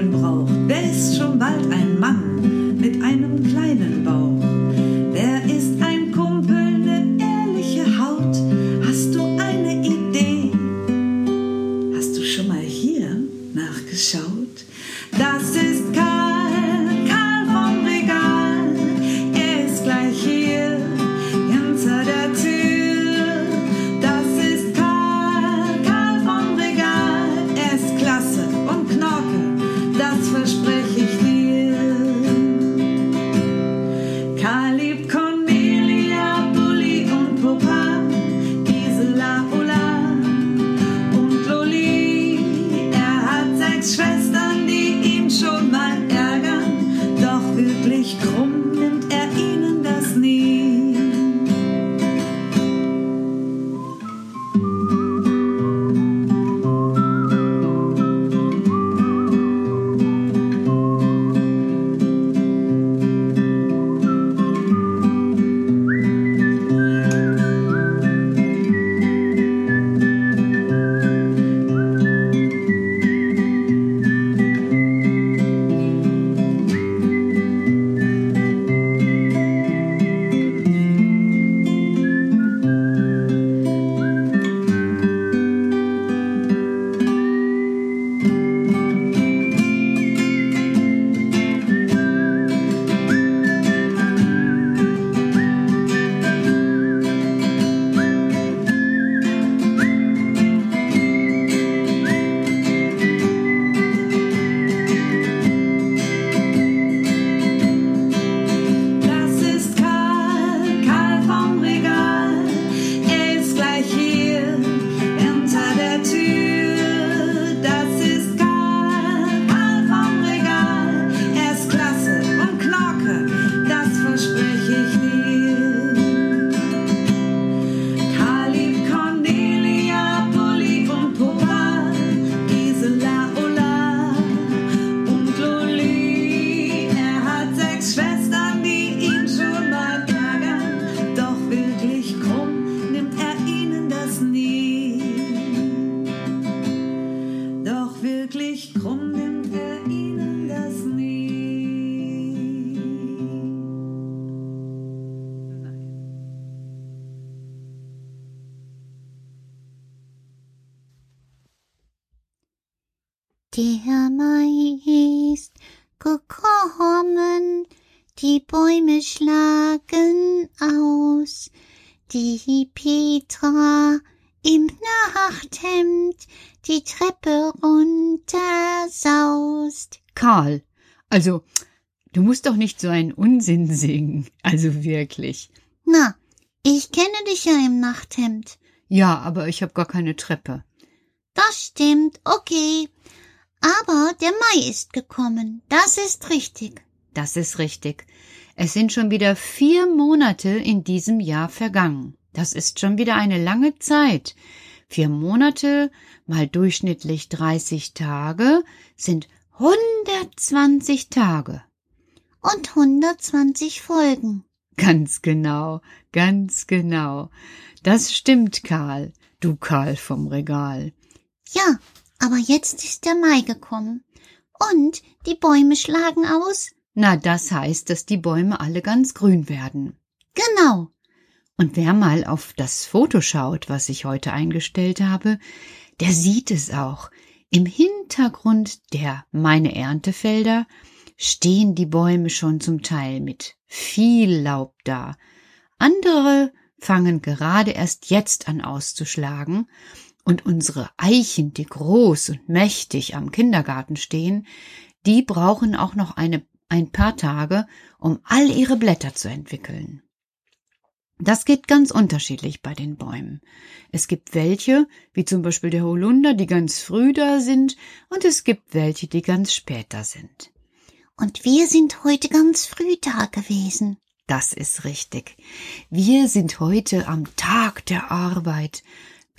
Muskeln braucht, der ist schon bald ein Mann mit einem Germei ist gekommen, die Bäume schlagen aus, die Petra im Nachthemd die Treppe runtersaust. Karl, also, du musst doch nicht so einen Unsinn singen, also wirklich. Na, ich kenne dich ja im Nachthemd. Ja, aber ich hab gar keine Treppe. Das stimmt, okay. Aber der Mai ist gekommen. Das ist richtig. Das ist richtig. Es sind schon wieder vier Monate in diesem Jahr vergangen. Das ist schon wieder eine lange Zeit. Vier Monate mal durchschnittlich 30 Tage sind 120 Tage. Und 120 Folgen. Ganz genau, ganz genau. Das stimmt, Karl, du Karl vom Regal. Ja, aber jetzt ist der Mai gekommen. Und die Bäume schlagen aus. Na, das heißt, dass die Bäume alle ganz grün werden. Genau. Und wer mal auf das Foto schaut, was ich heute eingestellt habe, der sieht es auch. Im Hintergrund der meine Erntefelder stehen die Bäume schon zum Teil mit viel Laub da. Andere fangen gerade erst jetzt an auszuschlagen, und unsere Eichen, die groß und mächtig am Kindergarten stehen, die brauchen auch noch eine, ein paar Tage, um all ihre Blätter zu entwickeln. Das geht ganz unterschiedlich bei den Bäumen. Es gibt welche, wie zum Beispiel der Holunder, die ganz früh da sind, und es gibt welche, die ganz spät da sind. Und wir sind heute ganz früh da gewesen. Das ist richtig. Wir sind heute am Tag der Arbeit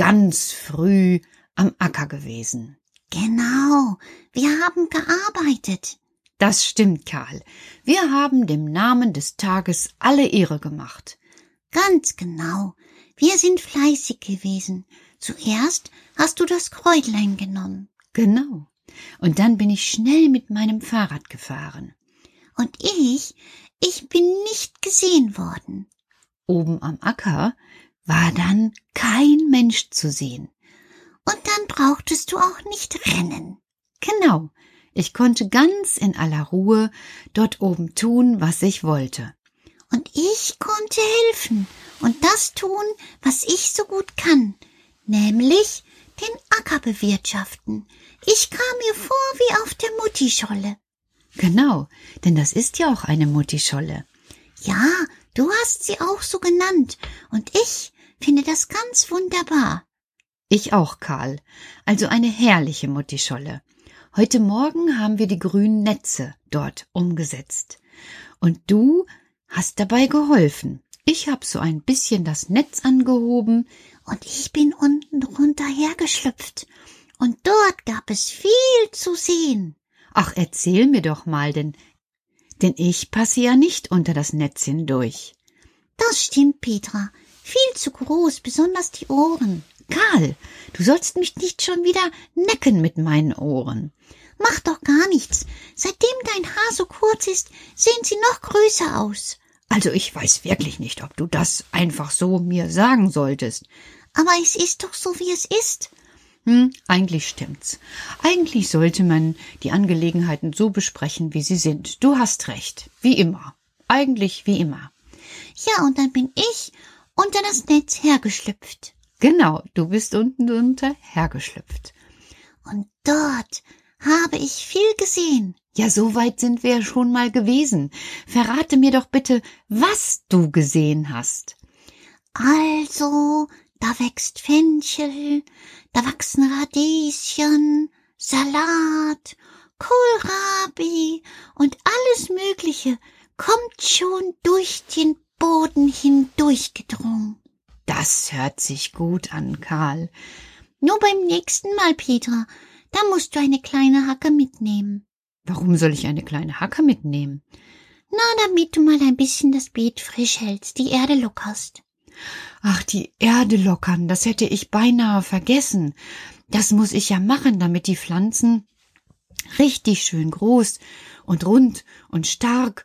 ganz früh am Acker gewesen. Genau, wir haben gearbeitet. Das stimmt, Karl. Wir haben dem Namen des Tages alle Ehre gemacht. Ganz genau. Wir sind fleißig gewesen. Zuerst hast du das Kräutlein genommen. Genau. Und dann bin ich schnell mit meinem Fahrrad gefahren. Und ich, ich bin nicht gesehen worden. Oben am Acker war dann kein Mensch zu sehen. Und dann brauchtest du auch nicht rennen. Genau. Ich konnte ganz in aller Ruhe dort oben tun, was ich wollte. Und ich konnte helfen und das tun, was ich so gut kann, nämlich den Acker bewirtschaften. Ich kam mir vor wie auf der Muttischolle. Genau, denn das ist ja auch eine Muttischolle. Ja, du hast sie auch so genannt, und ich finde das ganz wunderbar. Ich auch, Karl. Also eine herrliche Muttischolle. Heute Morgen haben wir die grünen Netze dort umgesetzt. Und du hast dabei geholfen. Ich hab so ein bisschen das Netz angehoben und ich bin unten drunter hergeschlüpft. Und dort gab es viel zu sehen. Ach, erzähl mir doch mal, denn, denn ich passe ja nicht unter das Netz hindurch. Das stimmt, Petra. Viel zu groß, besonders die Ohren. Karl, du sollst mich nicht schon wieder necken mit meinen Ohren. Mach doch gar nichts. Seitdem dein Haar so kurz ist, sehen sie noch größer aus. Also ich weiß wirklich nicht, ob du das einfach so mir sagen solltest. Aber es ist doch so, wie es ist. Hm, eigentlich stimmt's. Eigentlich sollte man die Angelegenheiten so besprechen, wie sie sind. Du hast recht. Wie immer. Eigentlich wie immer. Ja, und dann bin ich unter das Netz hergeschlüpft. Genau, du bist unten drunter hergeschlüpft. Und dort habe ich viel gesehen. Ja, so weit sind wir schon mal gewesen. Verrate mir doch bitte, was du gesehen hast. Also, da wächst Fenchel, da wachsen Radieschen, Salat, Kohlrabi und alles Mögliche kommt schon durch den Boden hindurchgedrungen. Das hört sich gut an, Karl. Nur beim nächsten Mal, Petra, da musst du eine kleine Hacke mitnehmen. Warum soll ich eine kleine Hacke mitnehmen? Na, damit du mal ein bisschen das Beet frisch hältst, die Erde lockerst. Ach, die Erde lockern, das hätte ich beinahe vergessen. Das muss ich ja machen, damit die Pflanzen richtig schön groß und rund und stark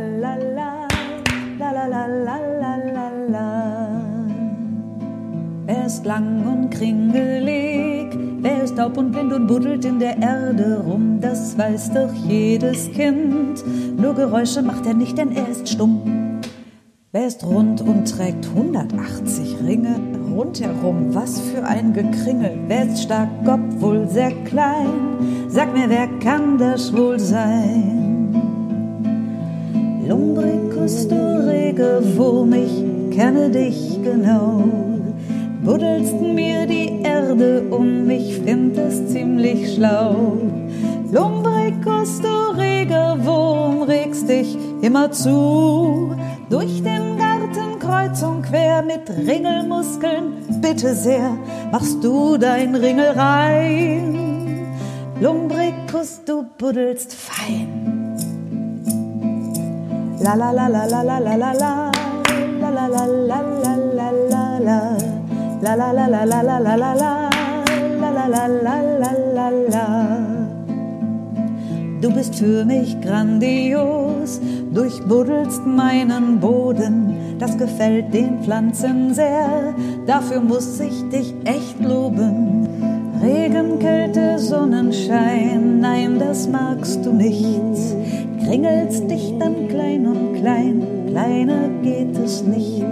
ist lang und kringelig, wer ist taub und blind und buddelt in der Erde rum, das weiß doch jedes Kind. Nur Geräusche macht er nicht, denn er ist stumm. Wer ist rund und trägt 180 Ringe rundherum? Was für ein Gekringel. Wer ist stark, obwohl sehr klein? Sag mir, wer kann das wohl sein? Lumbricus, du rege Wurm, ich kenne dich genau. Buddelst mir die Erde um, ich find es ziemlich schlau. Lumbricus, du rege Wurm, regst dich immer zu. Durch den Garten kreuz und quer mit Ringelmuskeln, bitte sehr, machst du dein Ringel rein. Lumbricus, du buddelst fein. La la la la la la la la la la la la la la la la la la la la la la la la la la la la Du bist für mich grandios, durchbuddelst meinen Boden, das gefällt den Pflanzen sehr, dafür muss ich dich echt loben. Regen, Kälte, Sonnenschein, nein, das magst du nicht. Kringelst dich dann klein und klein, kleiner geht es nicht.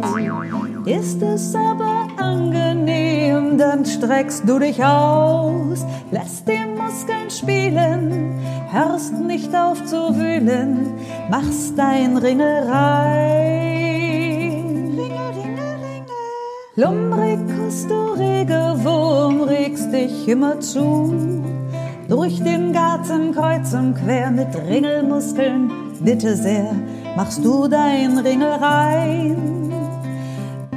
Ist es aber angenehm, dann streckst du dich aus, lässt die Muskeln spielen, hörst nicht auf zu wühlen, machst dein Ringel rein. Ringel. Lumbricus, du rege Wurm, regst dich immer zu. Durch den Garten kreuz und quer mit Ringelmuskeln, bitte sehr, machst du dein Ringel rein.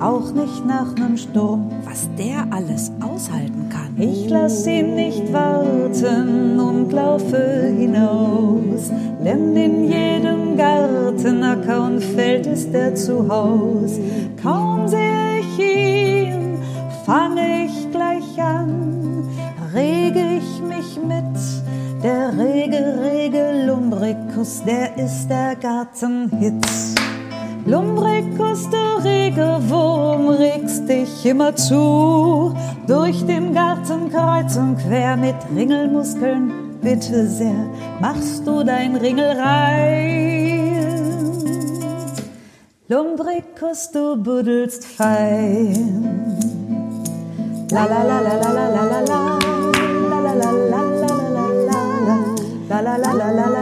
Auch nicht nach nem Sturm, Was der alles aushalten kann. ich lass ihn nicht warten und laufe hinaus, denn in jedem Garten, Acker und Feld ist er zu Haus. Kaum sehe ich ihn, fange ich gleich an, rege ich mich mit. Der rege, rege Lumbricus, der ist der Gartenhit. Lumbricus, du rege Wurm, regst dich immer zu. Durch den Garten kreuz und quer mit Ringelmuskeln, bitte sehr, machst du dein Ringel rein. Lumbricus, du buddelst fein. La la la la la la la la la la la la la la la la la la la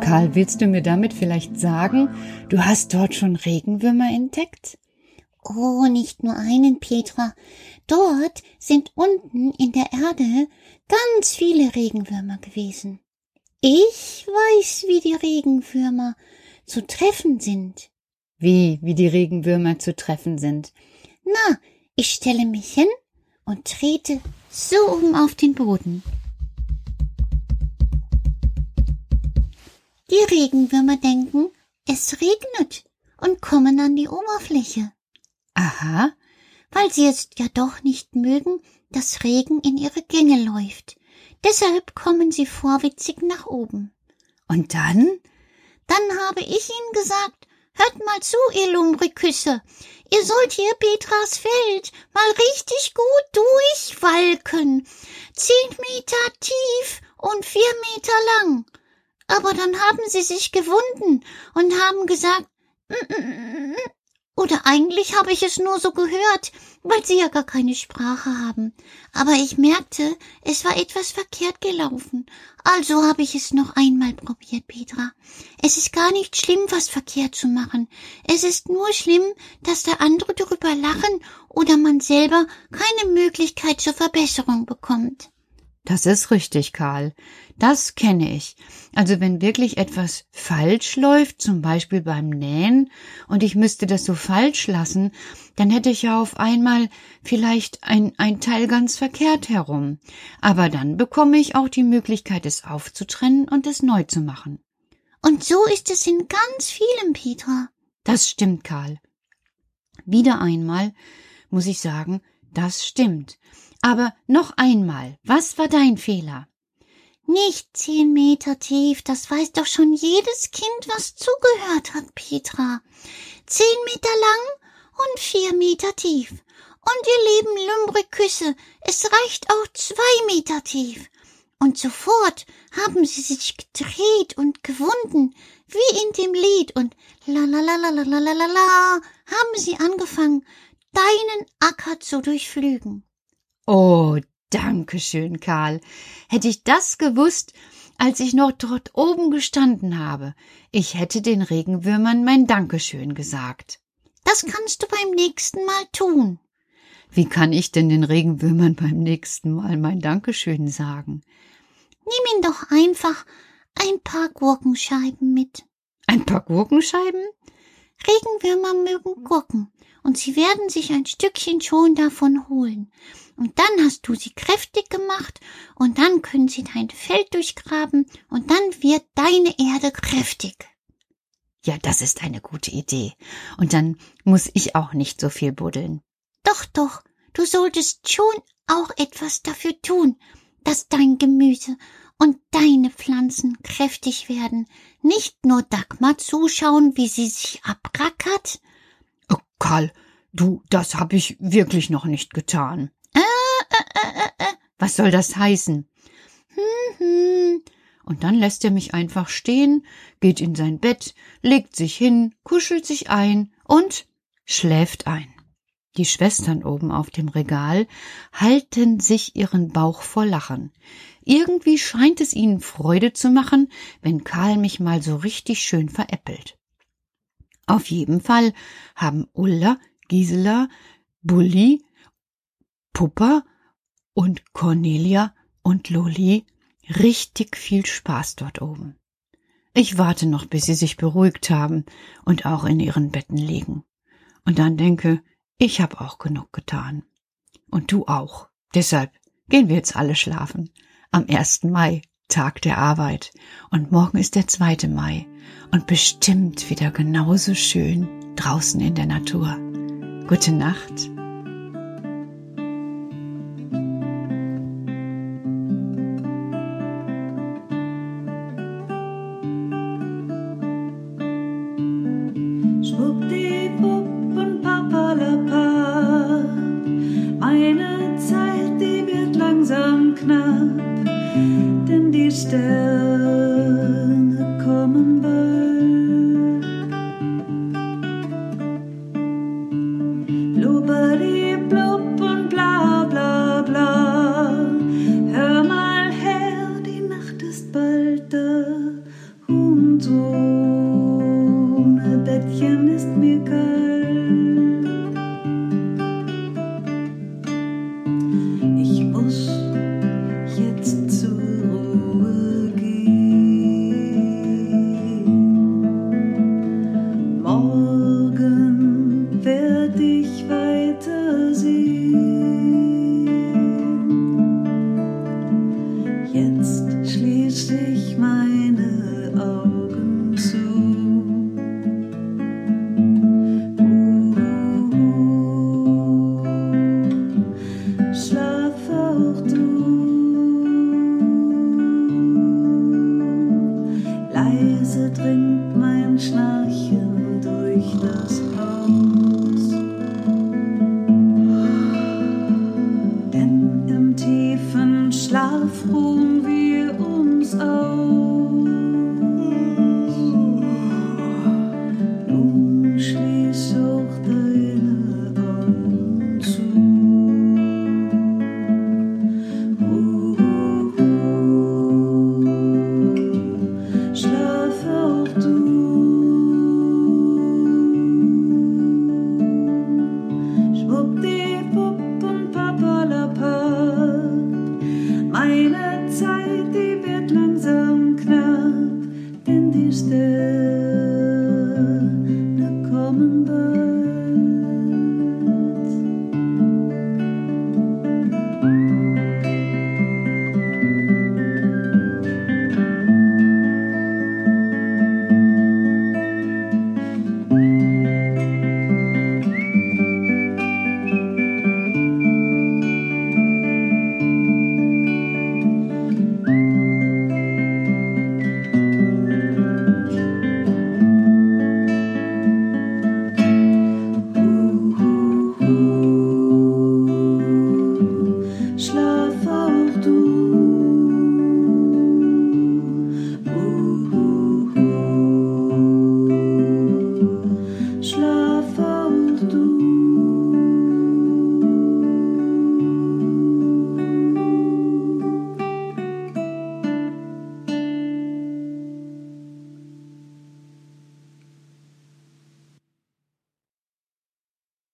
Karl, willst du mir damit vielleicht sagen, du hast dort schon Regenwürmer entdeckt? Oh, nicht nur einen, Petra. Dort sind unten in der Erde ganz viele Regenwürmer gewesen. Ich weiß, wie die Regenwürmer zu treffen sind. Wie, wie die Regenwürmer zu treffen sind. Na, ich stelle mich hin und trete so oben auf den Boden. Die Regenwürmer denken, es regnet und kommen an die Oberfläche, Aha, weil sie es ja doch nicht mögen, dass Regen in ihre Gänge läuft. Deshalb kommen sie vorwitzig nach oben. und dann? Dann habe ich ihnen gesagt, hört mal zu, ihr Lumbriküsse. Ihr sollt hier Petras Feld mal richtig gut durchwalken. Zehn Meter tief und vier Meter lang. Aber dann haben sie sich gewunden und haben gesagt, "Mm, mm, mm, mm." Oder eigentlich habe ich es nur so gehört, weil sie ja gar keine Sprache haben. Aber ich merkte, es war etwas verkehrt gelaufen. Also habe ich es noch einmal probiert, Petra. Es ist gar nicht schlimm, was verkehrt zu machen. Es ist nur schlimm, dass der andere darüber lachen oder man selber keine Möglichkeit zur Verbesserung bekommt. Das ist richtig, Karl. Das kenne ich. Also wenn wirklich etwas falsch läuft, zum Beispiel beim Nähen, und ich müsste das so falsch lassen, dann hätte ich ja auf einmal vielleicht ein, ein Teil ganz verkehrt herum. Aber dann bekomme ich auch die Möglichkeit, es aufzutrennen und es neu zu machen. Und so ist es in ganz vielem, Petra. Das stimmt, Karl. Wieder einmal muss ich sagen, das stimmt. Aber noch einmal, was war dein Fehler? Nicht zehn Meter tief, das weiß doch schon jedes Kind, was zugehört hat, Petra. Zehn Meter lang und vier Meter tief. Und ihr lieben Lumbriküsse, es reicht auch zwei Meter tief. Und sofort haben sie sich gedreht und gewunden, wie in dem Lied, und la la la la la la la la haben sie angefangen, deinen Acker zu durchflügen. Oh, danke schön, Karl. Hätte ich das gewusst, als ich noch dort oben gestanden habe, ich hätte den Regenwürmern mein Dankeschön gesagt. Das kannst du beim nächsten Mal tun. Wie kann ich denn den Regenwürmern beim nächsten Mal mein Dankeschön sagen? Nimm ihn doch einfach ein paar Gurkenscheiben mit. Ein paar Gurkenscheiben? Regenwürmer mögen Gurken, und sie werden sich ein Stückchen schon davon holen. Und dann hast du sie kräftig gemacht, und dann können sie dein Feld durchgraben, und dann wird deine Erde kräftig. Ja, das ist eine gute Idee. Und dann muss ich auch nicht so viel buddeln. Doch, doch, du solltest schon auch etwas dafür tun, dass dein Gemüse und deine Pflanzen kräftig werden. Nicht nur Dagmar zuschauen, wie sie sich abrackert. Oh, Karl, du, das hab ich wirklich noch nicht getan. Was soll das heißen? Hm, hm. Und dann lässt er mich einfach stehen, geht in sein Bett, legt sich hin, kuschelt sich ein und schläft ein. Die Schwestern oben auf dem Regal halten sich ihren Bauch vor Lachen. Irgendwie scheint es ihnen Freude zu machen, wenn Karl mich mal so richtig schön veräppelt. Auf jeden Fall haben Ulla, Gisela, Bulli, Puppa und Cornelia und Loli richtig viel Spaß dort oben. Ich warte noch, bis sie sich beruhigt haben und auch in ihren Betten liegen. Und dann denke, ich hab auch genug getan. Und du auch. Deshalb gehen wir jetzt alle schlafen. Am 1. Mai, Tag der Arbeit. Und morgen ist der 2. Mai. Und bestimmt wieder genauso schön draußen in der Natur. Gute Nacht.